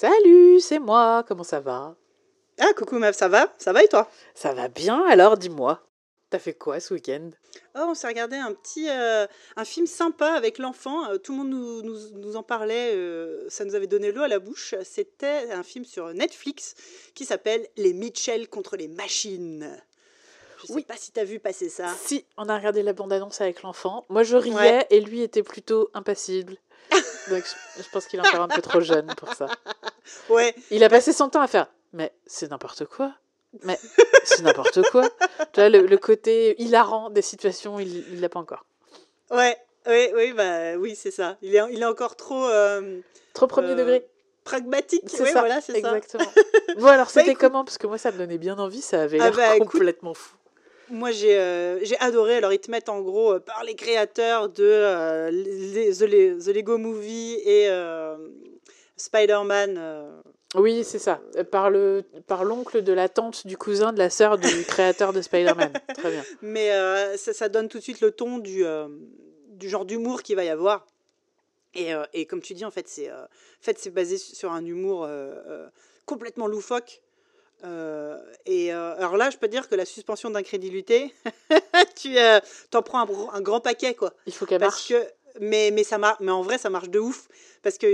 Salut, c'est moi, comment ça va? Ah, coucou meuf, ça va? Ça va et toi? Ça va bien, alors dis-moi. T'as fait quoi ce week-end? Oh, on s'est regardé un petit euh, un film sympa avec l'enfant. Euh, tout le monde nous, nous- nous en parlait. euh, ça nous avait donné l'eau à la bouche. C'était un film sur Netflix qui s'appelle Les Mitchell contre les machines. Je sais Oui. pas si t'as vu passer ça. Si, on a regardé la bande-annonce avec l'enfant. Moi je riais Ouais. et lui était plutôt impassible. Donc je, pense qu'il est encore un peu trop jeune pour ça. Ouais, Il a passé son temps à faire Mais c'est n'importe quoi. Mais c'est n'importe quoi. Tu vois, le, le côté hilarant des situations, il l'a pas encore. ouais, ouais, oui, bah oui, c'est ça. Il est, il est encore trop euh, Trop premier Euh, degré. pragmatique. C'est ça, voilà, c'est ça. exactement. bon alors c'était écoute- comment? Parce que moi ça me donnait bien envie, ça avait Ah l'air bah, écoute, complètement fou. Moi, j'ai euh, j'ai adoré. Alors, ils te mettent en gros euh, par les créateurs de euh, les- The, The Lego Movie et euh, Spider-Man. euh, Oui, c'est ça. Par le par l'oncle de la tante du cousin de la sœur du créateur de Spider-Man. Très bien. mais ça, ça donne tout de suite le ton du, du genre d'humour qu'il va y avoir. Et, et comme tu dis, en fait, c'est en fait, c'est basé sur un humour complètement loufoque. Euh, et euh, alors là, je peux dire que la suspension d'incrédulité, tu euh, t'en prends un, grand paquet, quoi. Il faut qu'elle marche. que mais mais ça marche mais en vrai ça marche de ouf parce que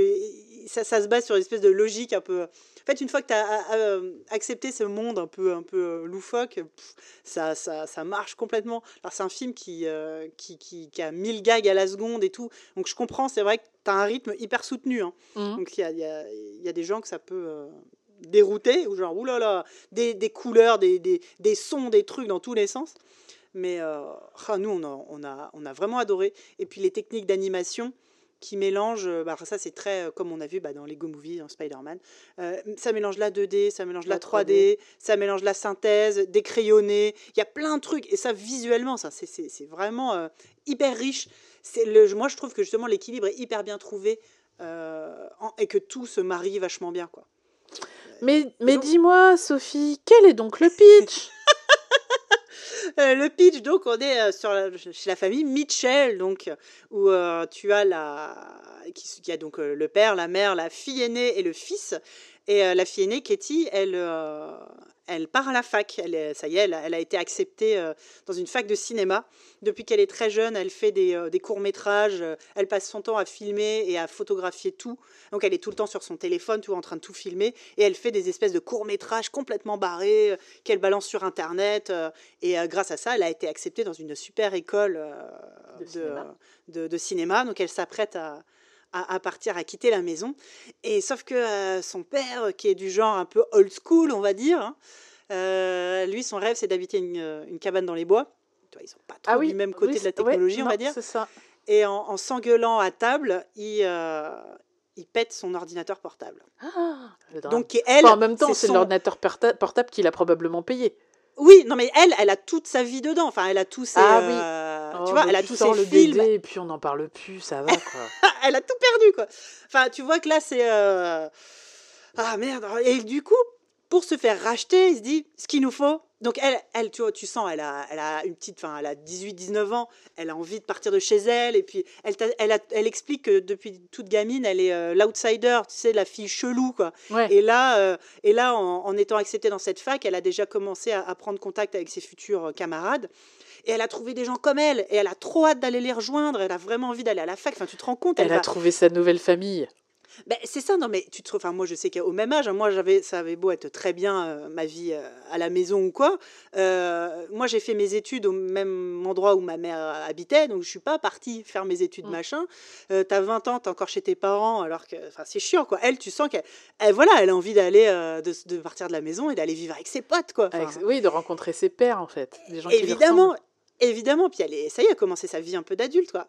ça, ça se base sur une espèce de logique un peu en fait une fois que tu as accepté ce monde un peu un peu euh, loufoque pff, ça, ça ça marche complètement alors c'est un film qui, euh, qui, qui qui a 1000 gags à la seconde et tout donc je comprends c'est vrai que tu as un rythme hyper soutenu hein. Mhm. donc il y a, il y, a, y a des gens que ça peut dérouter ou genre oulala des, des couleurs des, des, des sons des trucs dans tous les sens mais euh, ah, nous, on a, on, a, on a vraiment adoré. Et puis les techniques d'animation qui mélangent, euh, bah, ça c'est très, euh, comme on a vu bah, dans Lego Movie, dans Spider-Man, euh, ça mélange la 2D, ça mélange la, La 3D, ça mélange la synthèse, des crayonnés, il y a plein de trucs. Et ça, visuellement, ça c'est- vraiment euh, hyper riche. C'est le, moi, je trouve que justement l'équilibre est hyper bien trouvé euh, et que tout se marie vachement bien. Quoi. Mais mais dis-moi Sophie, quel est donc le pitch? Euh, le pitch, donc, on est euh, sur la- chez la famille Mitchell, donc, où euh, tu as la, qui, qui a donc le père, la mère, la fille aînée et le fils. Et la fille aînée, Katie, elle, elle part à la fac. Elle, est- ça y est, elle, a- elle a été acceptée euh, dans une fac de cinéma. Depuis qu'elle est très jeune, elle fait des, euh, des courts-métrages. euh, Elle passe son temps à filmer et à photographier tout. Donc, elle est tout le temps sur son téléphone, tout en train de tout filmer. Et elle fait des espèces de courts-métrages complètement barrés qu'elle balance sur Internet. et grâce à ça, elle a été acceptée dans une super école De de, cinéma. de- de cinéma. Donc elle s'apprête à, à, à partir, à quitter la maison. Et sauf que euh, son père, qui est du genre un peu old school, on va dire, hein, euh, lui, son rêve, c'est d'habiter une, une cabane dans les bois. Ils sont pas trop du même côté Ah oui, de la technologie, on non, va dire. Ça. Et en, en s'engueulant à table, il, euh, il pète son ordinateur portable. Ah. Donc elle, Enfin, en même temps, c'est son- l'ordinateur porta- portable qu'il a probablement payé. Oui, non mais elle, elle a toute sa vie dedans. Enfin, elle a tous ses, Ah oui. Oh, tu vois, elle a tous ses le films. BD et puis on n'en parle plus, ça va quoi. elle a tout perdu, quoi. Enfin, tu vois que là, c'est. euh, Ah merde. Et du coup, pour se faire racheter, il se dit ce qu'il nous faut. Donc, elle, elle tu vois, tu sens, elle a, elle a une petite. Enfin, elle a 18-19 ans. Elle a envie de partir de chez elle. Et puis, elle, elle, a- elle explique que depuis toute gamine, elle est euh, l'outsider, tu sais, la fille chelou, quoi. Ouais. Et là, euh, et là en, en étant acceptée dans cette fac, elle a déjà commencé à, à prendre contact avec ses futurs euh, camarades. Et elle a trouvé des gens comme elle. Et elle a trop hâte d'aller les rejoindre. Elle a vraiment envie d'aller à la fac. Enfin, tu te rends compte Elle a va- trouvé sa nouvelle famille. Ben, c'est ça, non, mais tu te. Enfin, moi, je sais qu'au même âge, hein, moi, j'avais, ça avait beau être très bien euh, ma vie euh, à la maison ou quoi. euh, moi, j'ai fait mes études au même endroit où ma mère habitait, donc je suis pas partie faire mes études, Mm. machin. T'as 20 ans, t'es encore chez tes parents, alors que. Enfin, c'est chiant, quoi. Elle, tu sens qu'elle. elle, voilà, elle a envie d'aller. de, de partir de la maison et d'aller vivre avec ses potes, quoi. Avec- oui, de rencontrer ses pères en fait. Des gens qui évidemment, ressemblent. évidemment. Puis elle est, ça y est, elle a commencé sa vie un peu d'adulte, quoi.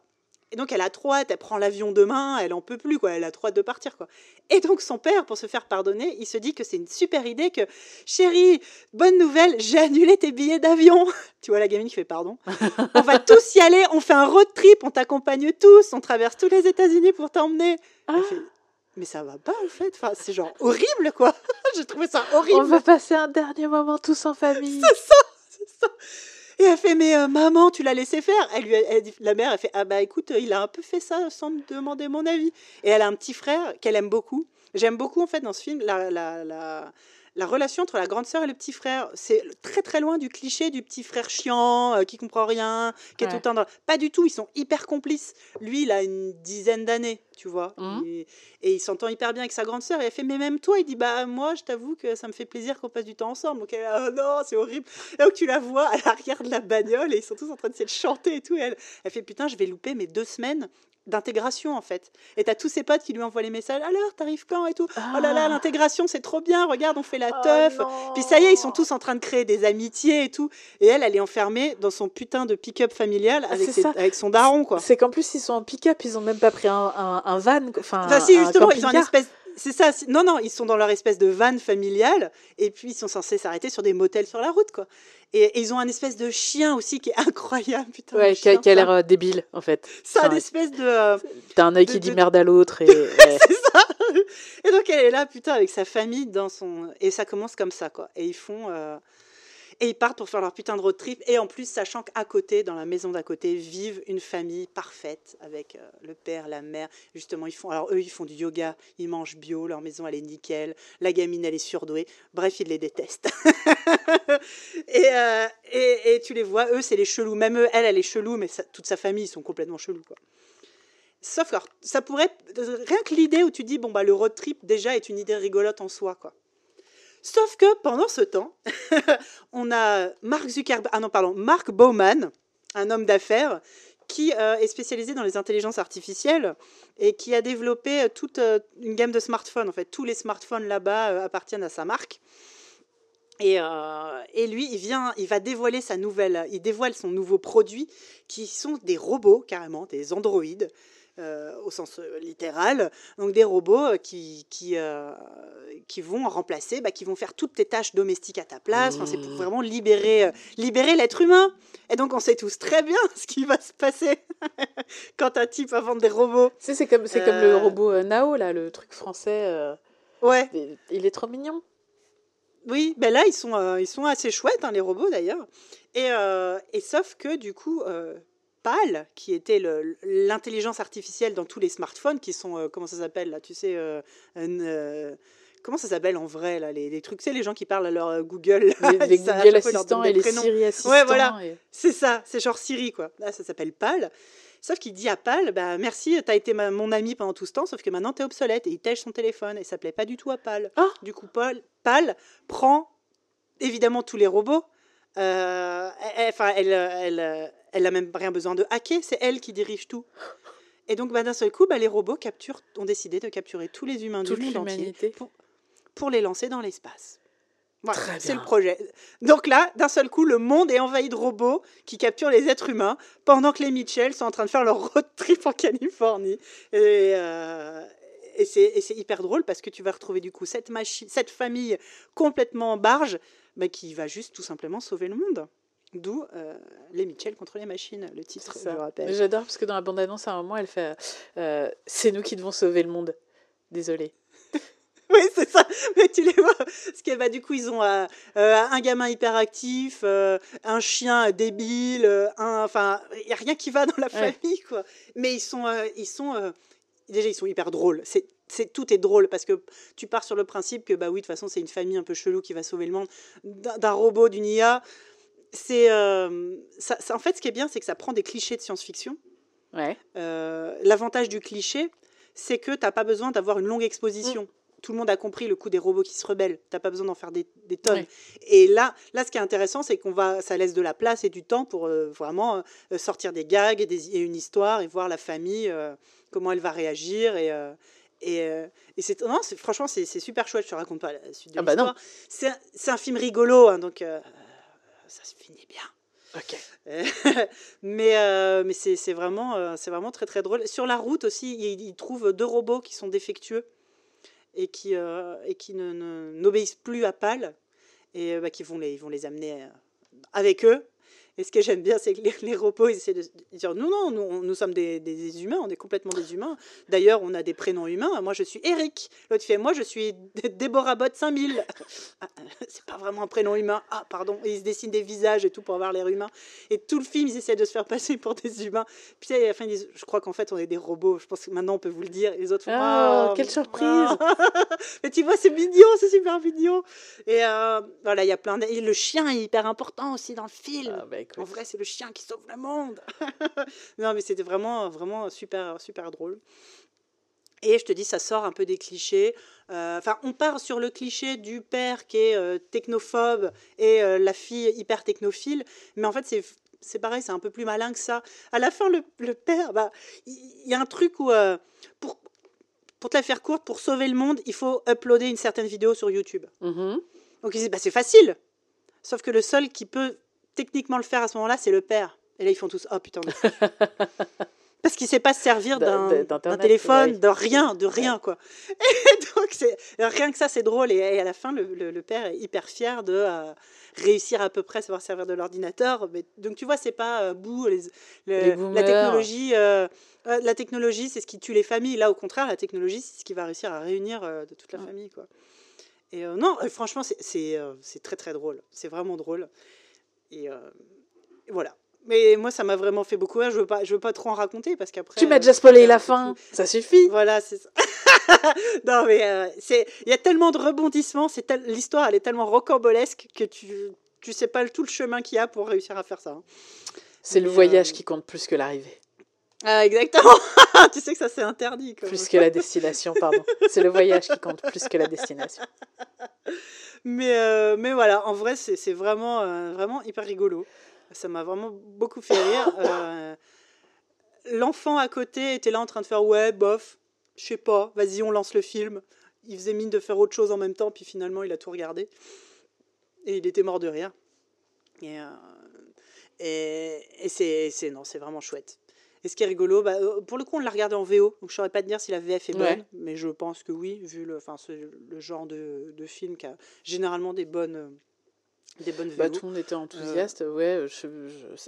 Et donc elle a trop hâte, elle prend l'avion demain, elle en peut plus, quoi. Elle a trop hâte de partir, quoi. Et donc son père, pour se faire pardonner, il se dit que c'est une super idée que, chérie, bonne nouvelle, j'ai annulé tes billets d'avion. tu vois la gamine qui fait pardon. on va tous y aller, on fait un road trip, on t'accompagne tous, on traverse tous les États-Unis pour t'emmener. Ah. mais ça va pas en fait, enfin, c'est genre horrible, quoi. j'ai trouvé ça horrible. On va passer un dernier moment tous en famille. C'est ça, c'est ça. Et elle mais euh, maman, tu l'as laissé faire. Elle lui, la mère, elle fait ah bah écoute, il a un peu fait ça sans me demander mon avis. Et elle a un petit frère qu'elle aime beaucoup. J'aime beaucoup en fait dans ce film la, la, la, la relation entre la grande sœur et le petit frère. C'est très très loin du cliché du petit frère chiant euh, qui comprend rien, qui est tout le temps dans... Pas du tout, ils sont hyper complices. Lui, il a une dizaine d'années, tu vois. Mhm. Et, et il s'entend hyper bien avec sa grande sœur. Et elle fait, mais même toi, il dit, bah moi, je t'avoue que ça me fait plaisir qu'on passe du temps ensemble. Donc elle oh non, c'est horrible. Et donc tu la vois à l'arrière de la bagnole et ils sont tous en train de chanter et tout. Et elle, elle fait, putain, je vais louper mes deux semaines d'intégration en fait. Et t'as tous ses potes qui lui envoient les messages, alors t'arrives quand? et tout. Oh là là, Ah. l'intégration c'est trop bien, regarde, on fait la Oh teuf. Puis ça y est, ils sont tous en train de créer des amitiés et tout. Et elle, elle est enfermée dans son putain de pick-up familial avec, c'est ses- ça. avec son daron, quoi. C'est qu'en plus, ils sont en pick-up, ils ont même pas pris un, un, un van. Enfin, Enfin, si, un justement, ils ont un camping-car. espèce. C'est ça. c'est- Non, non, ils sont dans leur espèce de van familiale et puis ils sont censés s'arrêter sur des motels sur la route, quoi. Et, et ils ont un espèce de chien aussi qui est incroyable, putain. Ouais, qui a, chien, qui a ça. l'air euh, débile, en fait. Ça a Enfin, une espèce de. euh, T'as un œil qui dit de- merde à l'autre. Et, c'est ça. Et donc elle est là, putain, avec sa famille dans son. Et ça commence comme ça, quoi. Et ils font. euh, Et ils partent pour faire leur putain de road trip. Et en plus, sachant qu'à côté, dans la maison d'à côté, vivent une famille parfaite avec euh, le père, la mère. Justement, ils font. Alors eux, ils font du yoga, ils mangent bio, leur maison, elle est nickel. La gamine, elle est surdouée. Bref, ils les détestent. et, euh, et, et tu les vois, eux, c'est les chelous. Même eux, elle, elle est chelou, mais toute sa famille, ils sont complètement chelous, quoi. Sauf que ça pourrait rien que l'idée où tu dis bon bah le road trip déjà est une idée rigolote en soi quoi. Sauf que pendant ce temps, on a Mark Zuckerberg ah non pardon Mark Bowman, un homme d'affaires qui euh, est spécialisé dans les intelligences artificielles et qui a développé euh, toute euh, une gamme de smartphones. En fait, tous les smartphones là-bas appartiennent à sa marque. Et, et lui, il vient, il va dévoiler sa nouvelle, il dévoile son nouveau produit, qui sont des robots carrément, des androïdes, euh, au sens euh, littéral. Donc des robots euh, qui, qui, euh, qui vont remplacer, bah, qui vont faire toutes tes tâches domestiques à ta place. Enfin, c'est pour Mmh. vraiment libérer, euh, libérer l'être humain. Et donc on sait tous très bien ce qui va se passer quand un type va vendre des robots. Tu sais, c'est comme, c'est comme le robot Nao, là, le truc français. Ouais. il- il est trop mignon. Oui, ben là, ils sont, ils sont assez chouettes, hein, les robots d'ailleurs. Et, et sauf que du coup, PAL, qui était l'intelligence artificielle dans tous les smartphones, qui sont, euh, comment ça s'appelle là, tu sais, euh, un, euh, comment ça s'appelle en vrai là, les, les trucs, c'est les gens qui parlent à leur Google. Les, les ça, Google assistants et les prénoms. Siri assistants. voilà. et- C'est ça, c'est genre Siri, quoi. Là, ça s'appelle PAL. Sauf qu'il dit à PAL, bah, merci, t'as été ma- mon ami pendant tout ce temps, sauf que maintenant t'es obsolète. Et il tèche son téléphone, et ça plaît pas du tout à PAL. Ah. Du coup, Paul, PAL prend évidemment tous les robots. Euh, elle- Enfin, elle, elle, elle, elle a même rien besoin de hacker, c'est elle qui dirige tout. Et donc, bah, d'un seul coup, bah, les robots capturent, ont décidé de capturer tous les humains Toute du monde entier pour, pour les lancer dans l'espace. Voilà, Très c'est le projet. Donc là, d'un seul coup, le monde est envahi de robots qui capturent les êtres humains pendant que les Mitchell sont en train de faire leur road trip en Californie. Et, euh, et c'est hyper drôle parce que tu vas retrouver du coup cette, cette famille complètement en barge mais qui va juste tout simplement sauver le monde. D'où euh, les Mitchell contre les machines, le titre, je rappelle. J'adore parce que dans la bande-annonce, à un moment, elle fait euh, C'est nous qui devons sauver le monde. Désolée. Oui, c'est ça. Mais tu les vois. Parce que bah, du coup, ils ont euh, euh, un gamin hyperactif, euh, un chien débile, euh, un, enfin, il n'y a rien qui va dans la Ouais. famille, quoi. Mais ils sont, euh, ils sont, euh, déjà, ils sont hyper drôles. C'est, c'est tout est drôle parce que tu pars sur le principe que bah oui, de toute façon, c'est une famille un peu chelou qui va sauver le monde d'un, robot, d'une IA. C'est, euh, ça, ça- en fait, ce qui est bien, c'est que ça prend des clichés de science-fiction. Ouais. Euh, L'avantage du cliché, c'est que tu n'as pas besoin d'avoir une longue exposition. Mm. Tout le monde a compris le coup des robots qui se rebellent. Tu n'as pas besoin d'en faire des, des tonnes. Ouais. Et là, là, ce qui est intéressant, c'est qu'on va, ça laisse de la place et du temps pour euh, vraiment euh, sortir des gags et, des- et une histoire et voir la famille euh, comment elle va réagir et et, et c'est non, franchement c'est super chouette. Je te raconte pas la suite de Ah bah non. l'histoire. C'est un- film rigolo, hein, donc ça se finit bien. Ok. mais euh, mais c'est c'est vraiment, euh, c'est vraiment très très drôle. Sur la route aussi, ils, ils trouvent deux robots qui sont défectueux et qui, euh, et qui ne- ne- n'obéissent plus à PAL et euh, bah, qui vont les, vont les amener euh, avec eux. Et ce que j'aime bien, c'est que les, les robots, ils essaient de dire non, non, nous, nous sommes des, des humains, on est complètement des humains. D'ailleurs, on a des prénoms humains. Moi, je suis Eric. L'autre fait moi, je suis Déborah Bot 5000. Ah, c'est pas vraiment un prénom humain. Ah, pardon. Et ils se dessinent des visages et tout pour avoir l'air humain. Et tout le film, ils essaient de se faire passer pour des humains. Puis à la fin, ils disent je crois qu'en fait, on est des robots. Je pense que maintenant, on peut vous le dire. Et les autres font oh, quelle surprise Mais tu vois, c'est mignon, c'est super mignon. Et euh, voilà, il y a plein de... Et le chien est hyper important aussi dans le film. Ah, bah, en vrai, c'est le chien qui sauve le monde. non, mais c'était vraiment, vraiment super, super drôle. Et je te dis, ça sort un peu des clichés. Euh, enfin, on part sur le cliché du père qui est euh, technophobe et euh, la fille hyper technophile. Mais en fait, c'est c'est pareil, c'est un peu plus malin que ça. À la fin, le, le père, bah, il y, a un truc où, pour, pour te la faire courte, pour sauver le monde, il faut uploader une certaine vidéo sur YouTube. Mm-hmm. Donc il dit, bah, c'est facile. Sauf que le seul qui peut techniquement le faire à ce moment-là, c'est le père. Et là, ils font tous Oh putain. Parce qu'il ne sait pas se servir d'un téléphone, de rien, de rien, quoi. Et donc, c'est rien que ça, c'est drôle. Et, à la fin, le, père est hyper fier de euh, réussir à peu près à savoir servir de l'ordinateur. Donc, tu vois, c'est pas euh, bout, les, la technologie. Euh, la technologie, c'est ce qui tue les familles. Là, au contraire, la technologie, c'est ce qui va réussir à réunir de toute la famille, quoi. Et non, franchement, c'est très, très drôle. C'est vraiment drôle. Et voilà. Mais moi, ça m'a vraiment fait beaucoup rire. Je veux pas, je veux pas trop en raconter parce qu'après. Tu m'as déjà spoilé la fin. Ça suffit. Voilà, c'est ça. non, mais euh, c'est, il y a tellement de rebondissements. C'est l'histoire, elle est tellement rocambolesque que tu, tu sais pas tout le chemin qu'il y a pour réussir à faire ça. Hein. C'est le voyage euh, qui compte plus que l'arrivée. Ah, exactement. tu sais que ça c'est interdit. Plus que la destination, pardon. C'est le voyage qui compte plus que la destination. Mais, euh, mais voilà, en vrai, c'est vraiment, vraiment hyper rigolo. Ça m'a vraiment beaucoup fait rire. Euh, l'enfant à côté était là en train de faire ouais, bof, je sais pas, vas-y, on lance le film. Il faisait mine de faire autre chose en même temps, puis finalement, il a tout regardé. Et il était mort de rire. Et, euh, et, c'est, non, c'est vraiment chouette. Et ce qui est rigolo, bah, euh, pour le coup, on l'a regardé en VO, donc je saurais pas te dire si la VF est bonne, mais je pense que oui, vu le, enfin, le genre de, de, film qui a généralement des bonnes, des bonnes bah, tout le monde était enthousiaste, ouais.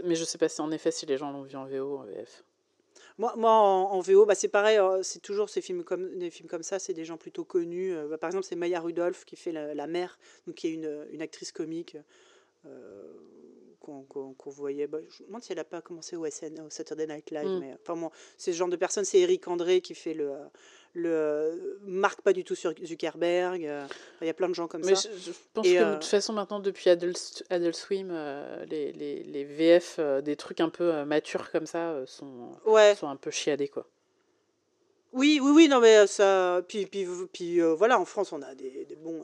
mais je sais pas si en effet si les gens l'ont vu en VO ou en VF. Moi, moi en, VO, bah, c'est pareil, euh, c'est toujours ces films comme, des films comme ça, c'est des gens plutôt connus. Euh, bah, par exemple, c'est Maya Rudolph qui fait la, mère, donc qui est une, une actrice comique euh, qu'on voyait. Bah, je me demande si elle n'a pas commencé au, SN, au Saturday Night Live, mm. mais enfin, c'est ce genre de personne. C'est Eric André qui fait le, le marque pas du tout sur Zuckerberg. Euh, il y a plein de gens comme Mais ça. Je, pense que de euh, toute façon, maintenant, depuis Adult, Adult Swim, euh, les, les, les, VF, des trucs un peu matures comme ça, sont, sont un peu chiadés, quoi. Oui, oui, oui, non, mais ça. Puis, puis, puis voilà, en France, on a des, des bons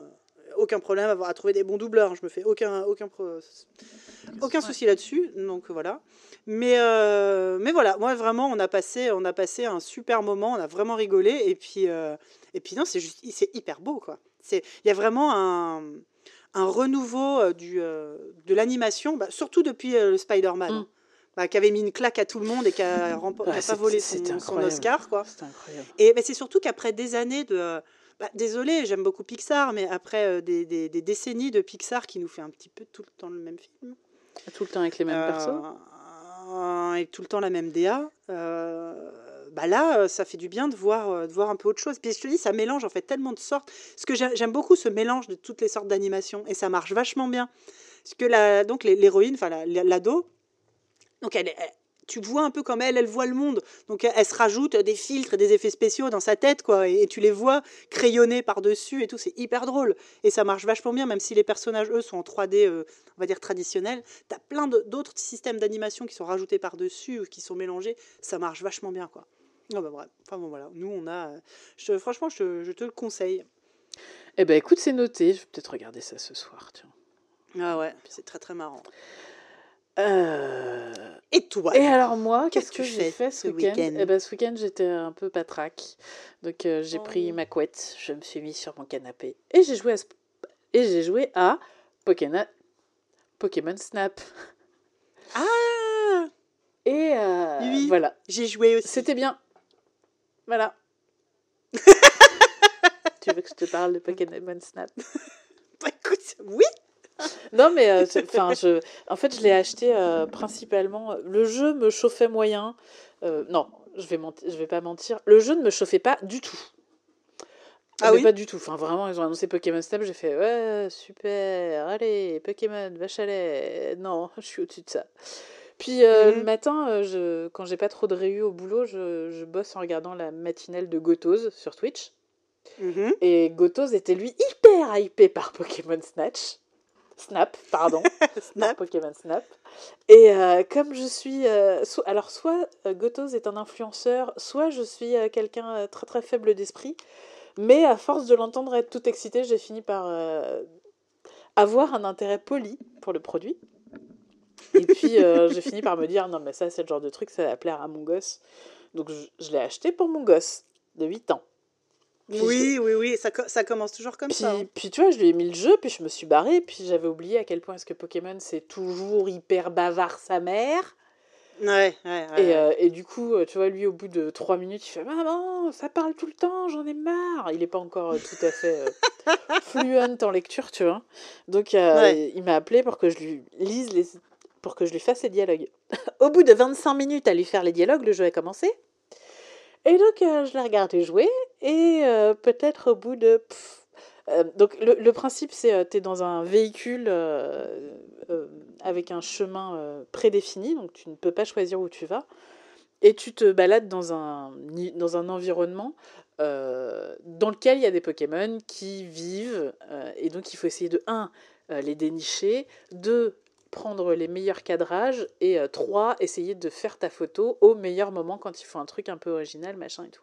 aucun problème à, trouver des bons doubleurs. Hein, je me fais aucun, aucun, aucun souci là-dessus. Donc voilà. Mais, euh, mais voilà, moi vraiment, on a, passé, on a passé un super moment, on a vraiment rigolé. Et puis, euh, et puis non, c'est juste, c'est hyper beau quoi. Il y a vraiment un, un renouveau euh, du, de l'animation, bah, surtout depuis le Spider-Man. Mm. Bah, qui avait mis une claque à tout le monde et qui a, pas volé son, son, Oscar. Quoi. Incroyable. Et bah, c'est surtout qu'après des années de, bah, désolé, j'aime beaucoup Pixar, mais après euh, des, des, décennies de Pixar qui nous fait un petit peu tout le temps le même film. Tout le temps avec les mêmes personnes euh, Et tout le temps la même DA. Euh, bah là, ça fait du bien de voir, de voir un peu autre chose. Puis je te dis, ça mélange en fait tellement de sortes. Parce que j'aime beaucoup ce mélange de toutes les sortes d'animation. Et ça marche vachement bien. Parce que la, donc l'héroïne, enfin l'ado, donc elle, elle, tu vois un peu comme elle, elle voit le monde. Donc elle, se rajoute des filtres et des effets spéciaux dans sa tête, quoi. Et, tu les vois crayonnés par-dessus et tout. C'est hyper drôle. Et ça marche vachement bien, même si les personnages, eux, sont en 3D, euh, on va dire traditionnels. T'as plein d'autres systèmes d'animation qui sont rajoutés par-dessus ou qui sont mélangés. Ça marche vachement bien, quoi. Oh bah bref. Enfin bon, voilà. Nous, on a. Je, franchement, je, te le conseille. Eh ben écoute, c'est noté. Je vais peut-être regarder ça ce soir, tiens. Ah ouais, c'est très très marrant. Euh, et toi Et alors moi, qu'est-ce que j'ai fait ce week-end? eh ben, Ce week-end, j'étais un peu patraque. Donc euh, j'ai pris oh. ma couette, je me suis mis sur mon canapé et j'ai joué à, et j'ai joué à Pokémon... Pokémon Snap. Ah Et euh, oui, voilà. J'ai joué aussi. C'était bien. Voilà. tu veux que je te parle de Pokémon Snap? Bah écoute, oui non, mais enfin, je, en fait, je l'ai acheté principalement. Le jeu me chauffait moyen. non, je vais, je vais pas mentir. Le jeu ne me chauffait pas du tout. Ah oui? Pas du tout. Enfin, vraiment, ils ont annoncé Pokémon Snap. J'ai fait, ouais, super, allez, Pokémon, vache à lait. Non, je suis au-dessus de ça. Puis euh, le mhm. matin, euh, je, quand j'ai pas trop de réu au boulot, je, je, bosse en regardant la matinale de Gotoz sur Twitch. Mhm. Et Gotoz était lui hyper hypé par Pokémon Snatch. Snap, pardon. Snap. Pokémon Snap. Et euh, comme je suis. alors, soit Gotoz est un influenceur, soit je suis quelqu'un très très faible d'esprit. Mais à force de l'entendre être tout excité, j'ai fini par avoir un intérêt poli pour le produit. Et puis, euh, j'ai fini par me dire, non, mais ça, c'est le genre de truc, ça va plaire à mon gosse. Donc, je, l'ai acheté pour mon gosse de 8 ans. Oui, oui, oui, ça, ça commence toujours comme ça. Hein. Puis, tu vois, je lui ai mis le jeu, puis je me suis barrée, puis j'avais oublié à quel point est-ce que Pokémon, c'est toujours hyper bavard sa mère. Ouais, ouais, ouais. Et, euh, et, du coup, euh, tu vois, lui, au bout de 3 minutes, il fait Maman, ça parle tout le temps, j'en ai marre. Il n'est pas encore tout à fait fluent en lecture, tu vois. Donc, il m'a appelé pour que je lui lise les pour que je lui fasse les dialogues. Au bout de 25 minutes à lui faire les dialogues, le jeu a commencé. Et donc, euh, je l'ai regardé jouer, et euh, peut-être au bout de... Euh, donc, le, principe, c'est tu es dans un véhicule avec un chemin prédéfini, donc tu ne peux pas choisir où tu vas, et tu te balades dans un, dans un environnement dans lequel il y a des Pokémon qui vivent, et donc il faut essayer de 1 les dénicher, 2 prendre les meilleurs cadrages et euh, trois, essayer de faire ta photo au meilleur moment quand il faut un truc un peu original, machin et tout.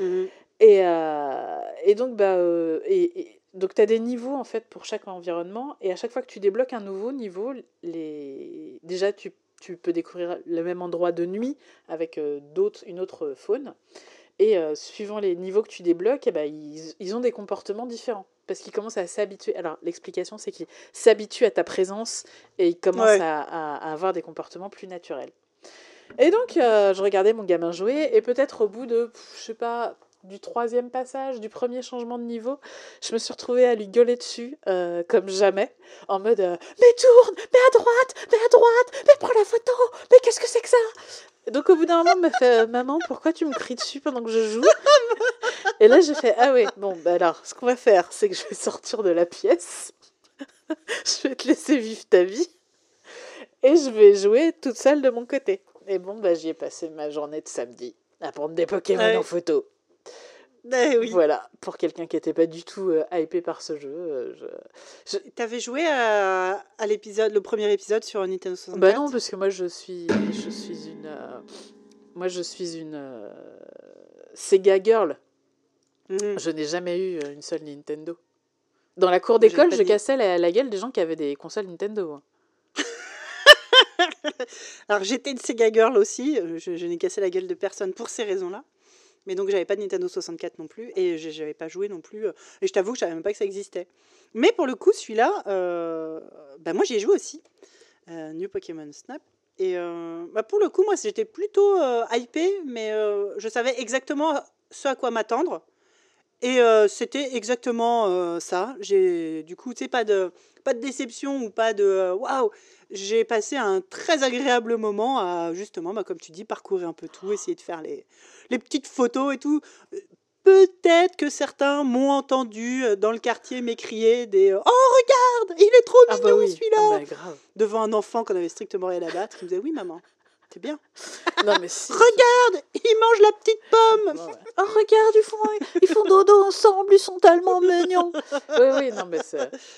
Mmh. Et, euh, et, donc, bah, euh, et, donc tu as des niveaux en fait pour chaque environnement et à chaque fois que tu débloques un nouveau niveau, les... déjà tu, tu peux découvrir le même endroit de nuit avec d'autres, une autre faune. Et suivant les niveaux que tu débloques, eh ben, ils, ils ont des comportements différents parce qu'il commence à s'habituer. Alors, l'explication, c'est qu'il s'habitue à ta présence et il commence à, avoir des comportements plus naturels. Et donc, euh, je regardais mon gamin jouer, et peut-être au bout de, je sais pas, du troisième passage, du premier changement de niveau, je me suis retrouvée à lui gueuler dessus, euh, comme jamais, en mode euh, Mais tourne Mais à droite Mais à droite Mais prends la photo Mais qu'est-ce que c'est que ça? Donc au bout d'un moment, elle m'a fait Maman, pourquoi tu me cries dessus pendant que je joue? Et là, j'ai fait Ah oui, bon, bah alors, ce qu'on va faire, c'est que je vais sortir de la pièce. je vais te laisser vivre ta vie. Et je vais jouer toute seule de mon côté. Et bon, bah, j'y ai passé ma journée de samedi à prendre des Pokémon en photo. Oui. Voilà, pour quelqu'un qui n'était pas du tout euh, hypé par ce jeu. Euh, je... T'avais joué à, à l'épisode, le premier épisode sur Nintendo 64 Bah non, parce que moi je suis, je suis une, euh, moi je suis une Sega girl. Mhm. Je n'ai jamais eu une seule Nintendo. Dans la cour d'école, je cassais la, gueule des gens qui avaient des consoles Nintendo. Hein. Alors j'étais une Sega girl aussi. Je, je n'ai cassé la gueule de personne pour ces raisons-là. Mais donc j'avais pas de Nintendo 64 non plus et j'avais pas joué non plus. Euh, et je t'avoue que je savais même pas que ça existait. Mais pour le coup, celui-là, euh, bah moi j'y ai joué aussi. Euh, New Pokémon Snap. Et bah pour le coup, moi j'étais plutôt hypé, mais je savais exactement ce à quoi m'attendre. Et c'était exactement ça. J'ai du coup, tu sais, pas de, pas de déception ou pas de waouh. J'ai passé un très agréable moment à justement, bah, comme tu dis, parcourir un peu tout, essayer de faire les, les petites photos et tout. Peut-être que certains m'ont entendu euh, dans le quartier m'écrier des euh, Oh, regarde, il est trop ah bah mignon celui-là ah bah, Devant un enfant qu'on avait strictement rien à battre, qui me disait Oui, maman, c'est bien. Non, mais regarde, ils mangent la petite pomme. Oh, regarde, ils font, ils font dodo ensemble, ils sont tellement mignons. oui, oui, non, mais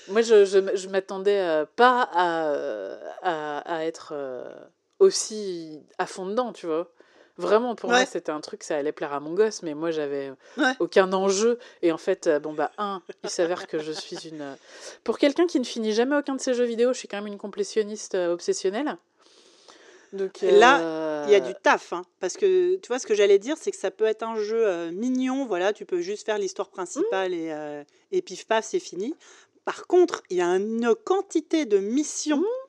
Moi, je, je, je m'attendais euh, pas à, à, à être aussi à fond dedans, tu vois. Vraiment, pour moi, c'était un truc, ça allait plaire à mon gosse, mais moi, j'avais aucun enjeu. Et en fait, euh, bon, bah, un, il s'avère que je suis une. Euh, pour quelqu'un qui ne finit jamais aucun de ses jeux vidéo, je suis quand même une complétionniste euh, obsessionnelle. Donc, Là, il y a du taf, hein, parce que tu vois, ce que j'allais dire, c'est que ça peut être un jeu mignon, voilà, tu peux juste faire l'histoire principale mmh. et, et pif paf, c'est fini. Par contre, il y a une quantité de missions. Mmh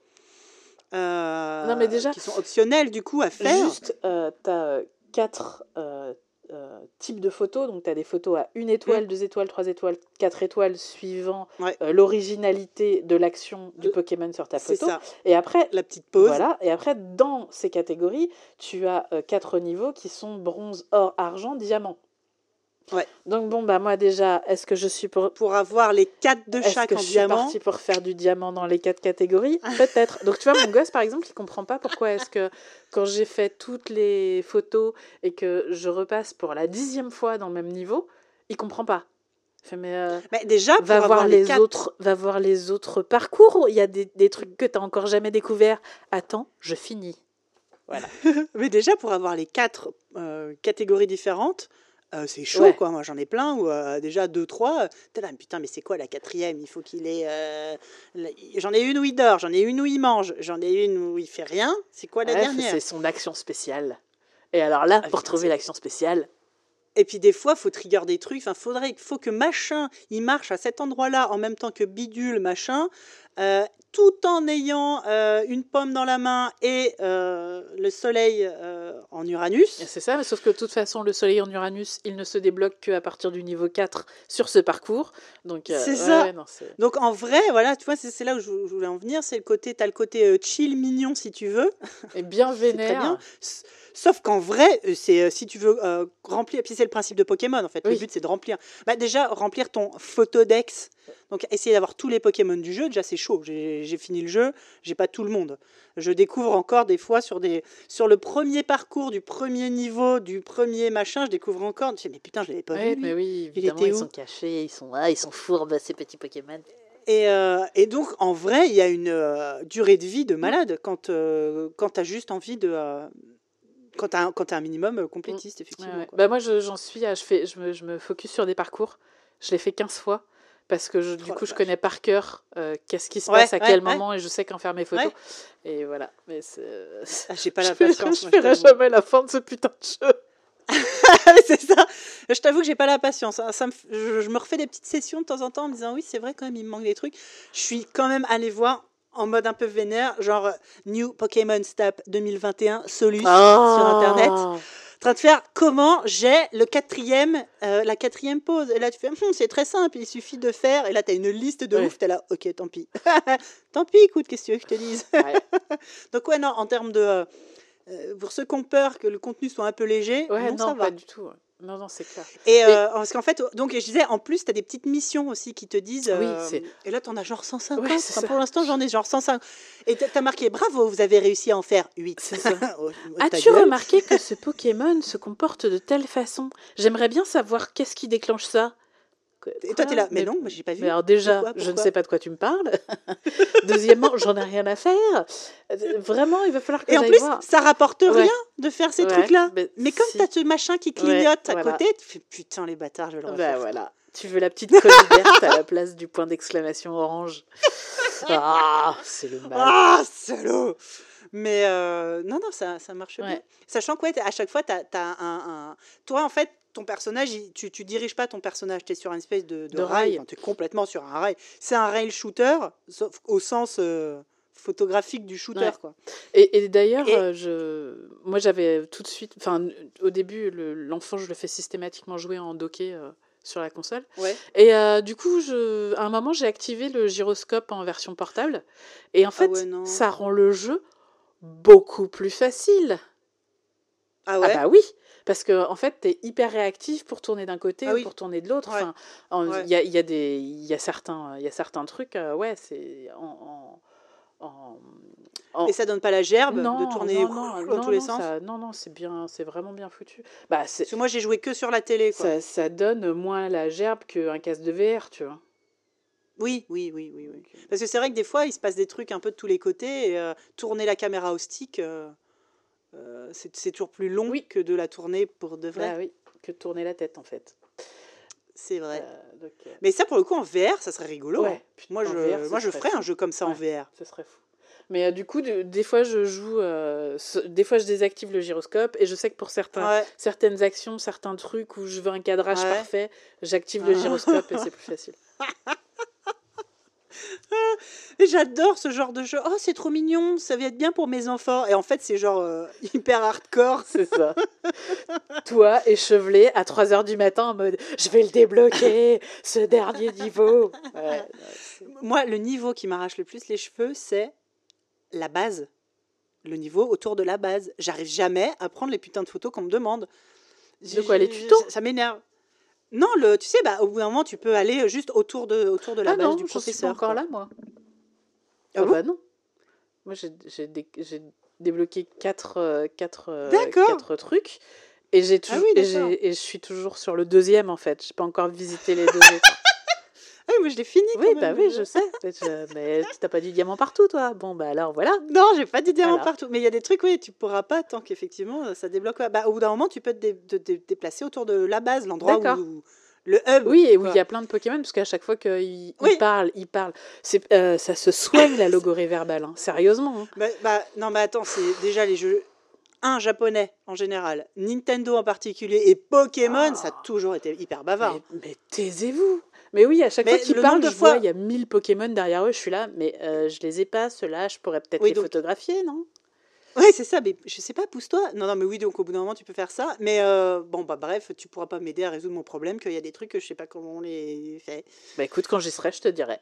non, mais déjà, qui sont optionnels du coup à faire. Juste, euh, tu as 4, euh, types de photos. Donc, tu as des photos à une étoile, mm. deux étoiles, trois étoiles, quatre étoiles, suivant euh, l'originalité de l'action du Pokémon sur ta photo. Ça. Et après, la petite pause. Voilà. Et après, dans ces catégories, tu as quatre niveaux qui sont bronze, or, argent, diamant. Ouais. Donc bon bah moi déjà, est-ce que je suis pour pour avoir les quatre de chaque en diamant Est-ce que je suis pour faire du diamant dans les quatre catégories Peut-être. Donc tu vois mon gosse par exemple, il comprend pas pourquoi est-ce que quand j'ai fait toutes les photos et que je repasse pour la dixième fois dans le même niveau, il comprend pas. mais, euh, mais, déjà, va voir les, autres, va voir les autres parcours. Il y a des, des trucs que tu n'as encore jamais découvert. Attends, je finis. Voilà. mais déjà, pour avoir les quatre euh, catégories différentes, euh, c'est chaud, quoi. Moi, j'en ai plein, ou euh, déjà deux, trois. T'es là, putain, mais c'est quoi la quatrième? Il faut qu'il ait. Euh, j'en ai une où il dort, j'en ai une où il mange, j'en ai une où il fait rien. C'est quoi la dernière? C'est son action spéciale. Et alors là, ah, pour trouver l'action spéciale. Et puis des fois, faut trigger des trucs. Enfin, faudrait, faut que machin, il marche à cet endroit-là en même temps que bidule, machin tout en ayant euh, une pomme dans la main et euh, le soleil euh, en Uranus. C'est ça, sauf que de toute façon, le soleil en Uranus, il ne se débloque qu'à partir du niveau 4 sur ce parcours. Donc, c'est ça. Donc en vrai, voilà, tu vois, c'est, là où je, voulais en venir. C'est le côté, tu as le côté chill, mignon si tu veux. Et bien vénère. bien. Sauf qu'en vrai, c'est si tu veux remplir, puis c'est le principe de Pokémon en fait. Le but c'est de remplir. Bah, déjà remplir ton photodex donc essayer d'avoir tous les Pokémon du jeu, déjà c'est chaud. J'ai fini le jeu, j'ai pas tout le monde. Je découvre encore des fois sur, des, sur le premier parcours du premier niveau, du premier machin, je découvre encore. Je dis, mais putain, je l'avais pas vu. Mais oui, évidemment, ils sont cachés, ils sont là, ils sont fourbes, ces petits Pokémon. Et, euh, et, donc, en vrai, il y a une euh, durée de vie de malade quand, euh, quand tu as juste envie de. quand tu as, as, un minimum complétiste, effectivement. Bah moi, j'en suis à. Je, fais, je, me, je me focus sur des parcours. Je l'ai fait 15 fois parce que du oh coup, je connais par cœur euh, qu'est-ce qui se passe à quel moment et je sais quand faire mes photos. Et voilà. Mais ah, j'ai pas la patience. Je, ne ferai jamais la fin de ce putain de jeu. c'est ça. Je t'avoue que j'ai pas la patience. Ça me, je, me refais des petites sessions de temps en temps en me disant oui, c'est vrai quand même, il me manque des trucs. Je suis quand même allée voir en mode un peu vénère, genre New Pokémon Step 2021 Solus sur ah. internet train de faire comment j'ai le quatrième, euh, la quatrième pause. Et là, tu fais, hum, c'est très simple, il suffit de faire. Et là, tu as une liste de ouf, tu es là, ok, tant pis. tant pis, écoute, qu'est-ce que tu veux que je te dise? Donc, ouais, non, en termes de. Euh, pour ceux qui ont peur que le contenu soit un peu léger, non, ça va. pas du tout. Non, non, c'est clair. Et euh, parce qu'en fait, donc je disais, en plus, tu as des petites missions aussi qui te disent. Oui, euh, et là, tu en as genre 150. pour l'instant, j'en ai genre 150. Et tu as marqué, bravo, vous avez réussi à en faire 8. As-tu remarqué que ce Pokémon se comporte de telle façon? J'aimerais bien savoir qu'est-ce qui déclenche ça. Et toi, tu es là, mais, non, moi, j'ai pas vu. alors, déjà, je ne sais pas de quoi tu me parles. Deuxièmement, j'en ai rien à faire. Vraiment, il va falloir que Et en plus, ça rapporte rien de faire ces trucs-là. Mais, comme tu as ce machin qui clignote à côté, tu fais putain, les bâtards, je vais le bah, voilà. Tu veux la petite colle verte à la place du point d'exclamation orange. Ah, c'est le mal. Ah, salaud mais euh, non, non, ça, ça marche bien. Sachant que à chaque fois, tu as, as un, un, Toi, en fait, ton personnage, tu, tu diriges pas ton personnage, tu es sur une espèce de, de, rail, tu es complètement sur un rail. C'est un rail shooter, sauf au sens euh, photographique du shooter. Quoi. Et, et d'ailleurs, euh, je... moi j'avais tout de suite, enfin au début, l'enfant, je le fais systématiquement jouer en docké. Euh, sur la console. Et du coup, je, à un moment, j'ai activé le gyroscope en version portable. Et en ah fait, ça rend le jeu beaucoup plus facile. Ah, ah ouais? bah oui parce que en fait, tu es hyper réactif pour tourner d'un côté ah ou pour tourner de l'autre. Enfin, il y, a, y, a des, y, a certains, y a certains trucs, euh, ouais, c'est en, en, Et ça donne pas la gerbe de tourner dans tous les sens Non, non, c'est bien, c'est vraiment bien foutu. Bah, Parce que moi, j'ai joué que sur la télé. Quoi. Ça, ça donne moins la gerbe qu'un casque de VR, tu vois. Oui, oui, oui, oui, oui. Parce que c'est vrai que des fois, il se passe des trucs un peu de tous les côtés. Et, euh, tourner la caméra au stick, euh, euh, c'est toujours plus long que de la tourner pour de vrai. Bah oui, que de tourner la tête en fait. C'est vrai. Euh, euh, Mais ça, pour le coup, en VR, ça serait rigolo. Hein. moi, je, moi, je ferais un jeu comme ça en VR. Ce serait fou. Mais du coup, des fois, je joue, des fois, je désactive le gyroscope et je sais que pour certains, certaines actions, certains trucs où je veux un cadrage parfait, j'active le ah. gyroscope et c'est plus facile. et j'adore ce genre de jeu. Oh, c'est trop mignon, ça va être bien pour mes enfants. Et en fait, c'est genre euh, hyper hardcore. C'est ça. Toi, échevelé à 3 h du matin en mode je vais le débloquer, ce dernier niveau. Moi, le niveau qui m'arrache le plus les cheveux, c'est la base. Le niveau autour de la base. J'arrive jamais à prendre les putains de photos qu'on me demande. De quoi, les tutos Ça, m'énerve. Non, le, tu sais, bah, au bout d'un moment, tu peux aller juste autour de, autour de la ah base du professeur. Suis encore là, moi. Ah, ah bah non. Moi, j'ai débloqué 4 euh, quatre, euh, quatre, trucs. Et, j'ai ah et, je suis toujours sur le deuxième, en fait. Je pas encore visité les deux autres. Ah oui, moi je l'ai fini. Oui, bah oui, je sais. Mais tu n'as pas du diamant partout, toi. Bon, bah alors voilà. Non, j'ai pas du diamant partout. Mais il y a des trucs, oui, tu pourras pas tant qu'effectivement ça débloque. Bah, au bout d'un moment, tu peux te, déplacer autour de la base, l'endroit où, le hub. Oui, et où il y a plein de Pokémon, parce qu'à chaque fois qu'il oui. parle, il parle. Euh, ça se soigne la logorée verbale, hein. sérieusement. Hein. Bah, bah, non, mais attends, c'est déjà les jeux. Un japonais en général, Nintendo en particulier et Pokémon, ça a ah. toujours été hyper bavard. mais taisez-vous mais oui, à chaque fois qu'ils parlent, de fois... il y a 1000 Pokémon derrière eux. Je suis là, mais euh, je les ai pas, ceux-là. Je pourrais peut-être les photographier, non? Oui, c'est ça, mais je sais pas, pousse-toi. Non, non, mais oui, donc au bout d'un moment, tu peux faire ça. Mais euh, bon, bah bref, tu pourras pas m'aider à résoudre mon problème, qu'il y a des trucs que je sais pas comment on les fait. Bah écoute, quand j'y serai, je te dirai.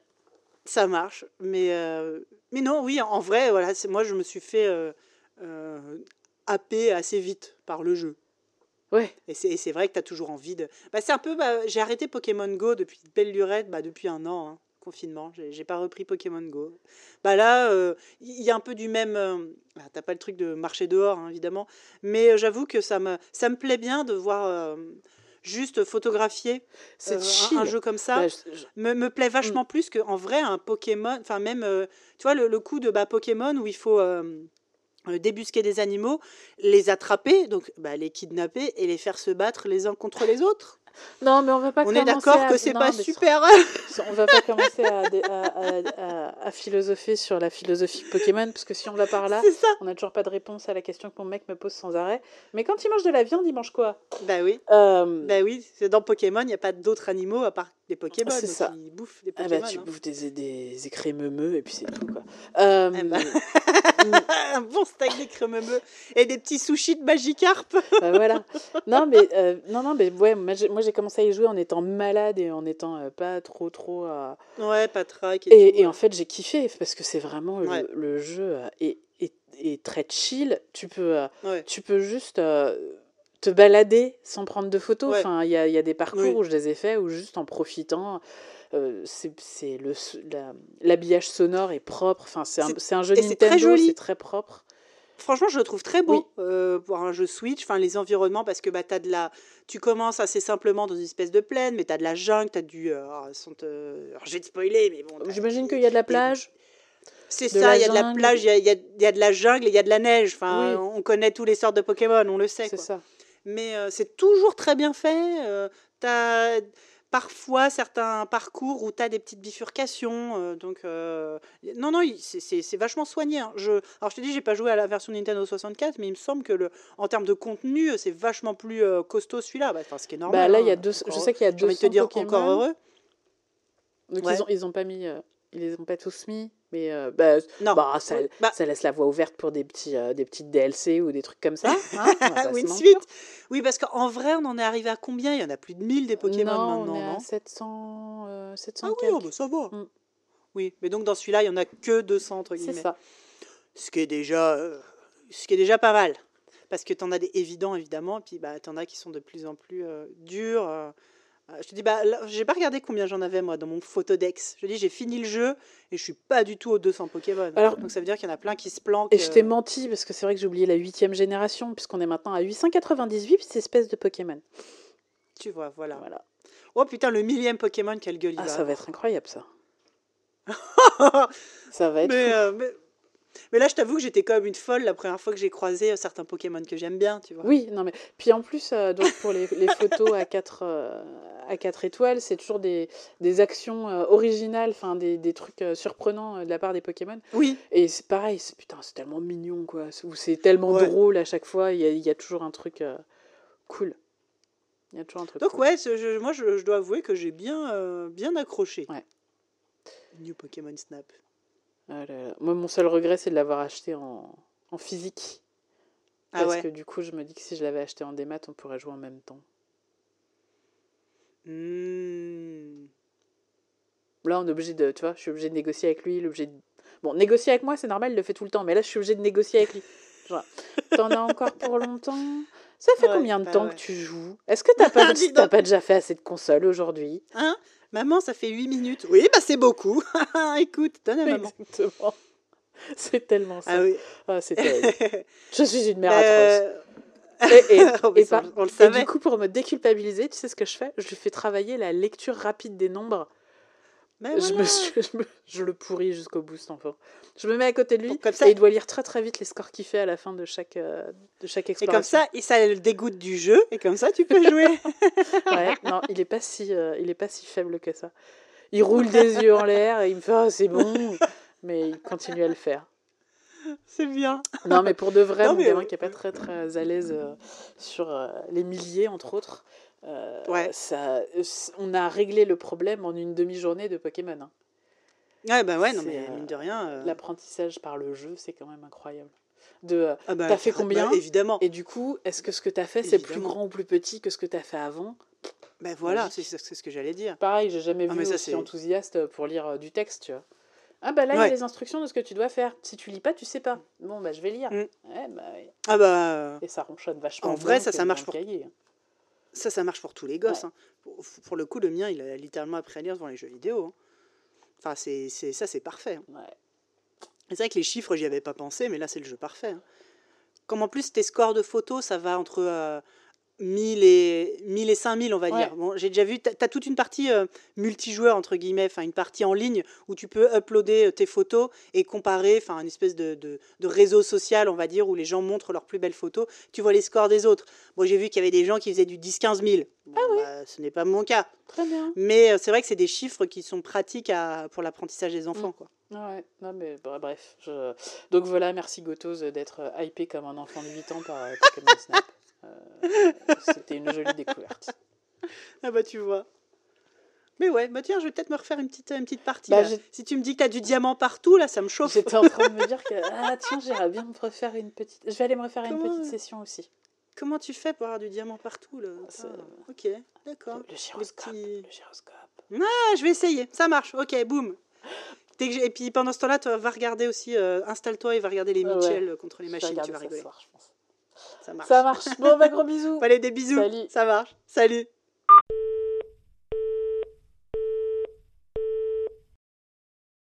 Ça marche. Mais, euh, mais non, oui, en vrai, voilà, moi, je me suis fait happer assez vite par le jeu. Ouais. Et c'est vrai que tu as toujours envie de. Bah, c'est un peu. Bah, j'ai arrêté Pokémon Go depuis belle lurette, bah, depuis un an, hein, confinement. J'ai pas repris Pokémon Go. Bah là, euh, il y a un peu du même. Euh, bah, T'as pas le truc de marcher dehors, hein, évidemment. Mais euh, j'avoue que ça me, ça me plaît bien de voir. Juste photographier un, jeu comme ça Me, me, plaît vachement mm. plus qu'en vrai un Pokémon, enfin même, tu vois, le, le, coup de bah, Pokémon où il faut euh, débusquer des animaux, les attraper, donc bah, les kidnapper et les faire se battre les uns contre les autres. Non, mais on va pas. On est d'accord que c'est pas super. on va pas commencer à, à, à, philosopher sur la philosophie Pokémon, parce que si on va par là, on n'a toujours pas de réponse à la question que mon mec me pose sans arrêt. Mais quand il mange de la viande, il mange quoi? Bah oui. Euh... Bah oui, dans Pokémon, il n'y a pas d'autres animaux à part des Pokémon. C'est ça. Ils bouffent des Pokémon. Ah bah tu hein. bouffes des, des écrémeux et puis c'est tout quoi. Euh... Eh ben. un bon steak d'écrémeux et des petits sushis de Magikarp. bah voilà. Non mais euh, non non mais ouais moi j'ai commencé à y jouer en étant malade et en étant euh, pas trop trop ouais pas track et, et, en fait j'ai kiffé parce que c'est vraiment le, jeu euh, est, est, très chill. Tu peux tu peux juste te balader sans prendre de photos. Enfin, il y a, y a, des parcours où je les ai faits ou juste en profitant. Euh, c'est le l'habillage sonore est propre. Enfin, c'est un, un, jeu Nintendo, c'est très propre. Franchement, je le trouve très beau euh, pour un jeu Switch. Enfin, les environnements, parce que bah, as de la... tu commences assez simplement dans une espèce de plaine, mais tu as de la jungle, tu as du. Euh, sont, Alors, je vais te spoiler, mais bon. J'imagine qu'il y a de la plage. C'est ça, il y a de la plage, il y a, y, a, y a, de la jungle et il y a de la neige. Enfin, On connaît tous les sortes de Pokémon, on le sait. C'est ça. Mais c'est toujours très bien fait. tu as parfois certains parcours où tu as des petites bifurcations. Euh, donc, euh, non, non, c'est vachement soigné. Hein. Je, alors, je te dis, j'ai pas joué à la version Nintendo 64, mais il me semble que le, en termes de contenu, c'est vachement plus euh, costaud celui-là. Bah, ce qui est normal. Bah, là, il y a hein, deux, je sais qu'il y a deux. te dire encore heureux. Donc, ils, ont, ils ont pas mis. Ils les ont pas tous mis. Mais euh, bah, non. Bah, ça, bah ça, laisse la voie ouverte pour des, petits, euh, des petites DLC ou des trucs comme ça. Hein oui, une suite. Oui, parce qu'en vrai, on en est arrivé à combien? Il y en a plus de 1000 des Pokémon non, maintenant, on est à 700, euh, 700 Ah oui, oh, bah, ça va. Mm. Oui, mais donc dans celui-là, il n'y en a que 200, entre guillemets. C'est ça. Ce qui est déjà, euh, ce qui est déjà pas mal. Parce que tu en as des évidents, évidemment, et puis bah, tu en as qui sont de plus en plus durs. Euh, je te dis, bah, j'ai pas regardé combien j'en avais moi dans mon photodex. Je dis, j'ai fini le jeu et je suis pas du tout aux 200 Pokémon. Alors, Donc ça veut dire qu'il y en a plein qui se planquent. Et je t'ai euh. menti parce que c'est vrai que j'ai oublié la huitième génération, puisqu'on est maintenant à 898 espèces de Pokémon. Tu vois, voilà. voilà. Oh putain, le millième Pokémon, quelle gueule il ah, Ça va être incroyable ça. ça va être. Euh, mais, mais là, je t'avoue que j'étais comme une folle la première fois que j'ai croisé euh, certains Pokémon que j'aime bien, tu vois. Oui, non mais puis en plus, euh, donc pour les, les photos à 4 euh, à quatre étoiles, c'est toujours des, des actions originales, enfin des, des, trucs surprenants de la part des Pokémon. Oui. Et c'est pareil, c'est putain, c'est tellement mignon quoi, c'est tellement drôle à chaque fois. Il y a, il y a toujours un truc cool. Il y a toujours un truc. Donc ouais, moi je, je, dois avouer que j'ai bien bien accroché. Ouais. New Pokémon Snap. Ah Moi, mon seul regret, c'est de l'avoir acheté en, en physique. Ah Parce que du coup, je me dis que si je l'avais acheté en démat, on pourrait jouer en même temps. Mmh. Là, on est obligé de, tu vois, je suis obligé de négocier avec lui, l'objet Bon, négocier avec moi, c'est normal, il le fait tout le temps, mais là, je suis obligé de négocier avec lui. T'en as encore pour longtemps? Ça fait combien de bah temps que tu joues? Est-ce que t'as pas, pas déjà fait assez de consoles aujourd'hui? Hein? Maman, ça fait 8 minutes. Oui, bah c'est beaucoup. Écoute, donne à maman. Exactement. C'est tellement ça. Ah oui. Ah, c'est je suis une mère euh, atroce. Et, et, du coup, pour me déculpabiliser, tu sais ce que je fais? Je lui fais travailler la lecture rapide des nombres je, me je, le pourris jusqu'au bout, cet enfant. Je me mets à côté de lui et il doit lire très très vite les scores qu'il fait à la fin de chaque, euh, de chaque exploration. Et comme ça, ça le dégoûte du jeu et comme ça, tu peux jouer. ouais, non, il est, pas si, euh, il est pas si faible que ça. Il roule des yeux en l'air et il me fait oh, c'est bon, mais il continue à le faire. C'est bien. Non, mais pour de vrai, mon gamin qui n'est pas très très à l'aise euh, sur les milliers, entre autres, euh, ouais. ça, on a réglé le problème en une demi-journée de Pokémon. Hein. Ouais, bah ouais, non, mais mine de rien. Euh, l'apprentissage par le jeu, c'est quand même incroyable. De, euh, ah bah, t'as fait combien bah, Évidemment. Et du coup, est-ce que ce que t'as fait, c'est plus grand ou plus petit que ce que t'as fait avant? Ben voilà, c'est ce que j'allais dire. Pareil, j'ai jamais ah, vu ça, aussi enthousiaste pour lire du texte, tu vois. Ah bah là, il y a les instructions de ce que tu dois faire. Si tu lis pas, tu sais pas. Bon, bah je vais lire. Mm. bah, Ah bah... Et ça ronchonne vachement. En vrai, ça, ça marche pour... Hein. Ça, ça marche pour tous les gosses. Hein. Pour, le coup, le mien, il a littéralement appris à lire devant les jeux vidéo. Hein. Enfin, c'est, ça, c'est parfait. Hein. C'est vrai que les chiffres, j'y avais pas pensé, mais là, c'est le jeu parfait. Comme en plus, tes scores de photos, ça va entre euh, 1000 et, 1000 et 5000, on va dire. Bon, j'ai déjà vu, tu as, toute une partie euh, multijoueur, entre guillemets, enfin une partie en ligne où tu peux uploader euh, tes photos et comparer, enfin une espèce de, de, réseau social, on va dire, où les gens montrent leurs plus belles photos. Tu vois les scores des autres. Bon, j'ai vu qu'il y avait des gens qui faisaient du 10-15 000. ah oui. Bah, ce n'est pas mon cas. Très bien. Mais euh, c'est vrai que c'est des chiffres qui sont pratiques à, pour l'apprentissage des enfants. Mm. Quoi. Ouais, non mais bref. Donc voilà, merci Gotos d'être hypé comme un enfant de 8 ans par Pokémon Snap. Euh, c'était une jolie découverte. Ah bah tu vois. Mais ouais, bah tiens, je vais peut-être me refaire une petite, une petite partie. Bah, si tu me dis que tu as du diamant partout, là, ça me chauffe. J'étais en train de me dire que, ah tiens, j'irais bien me refaire une petite... Je vais aller me refaire une petite session aussi. Comment tu fais pour avoir du diamant partout, là? Ah, Ok, d'accord. Le, gyroscope, le gyroscope. Ah, je vais essayer, ça marche, ok, boum. Et puis pendant ce temps-là, tu vas regarder aussi, euh, installe-toi et va regarder les Mitchell contre les machines, tu vas rigoler. Ça marche. Ça marche. Bon, bah, gros bisous. Allez, des bisous. Salut. Ça marche. Salut.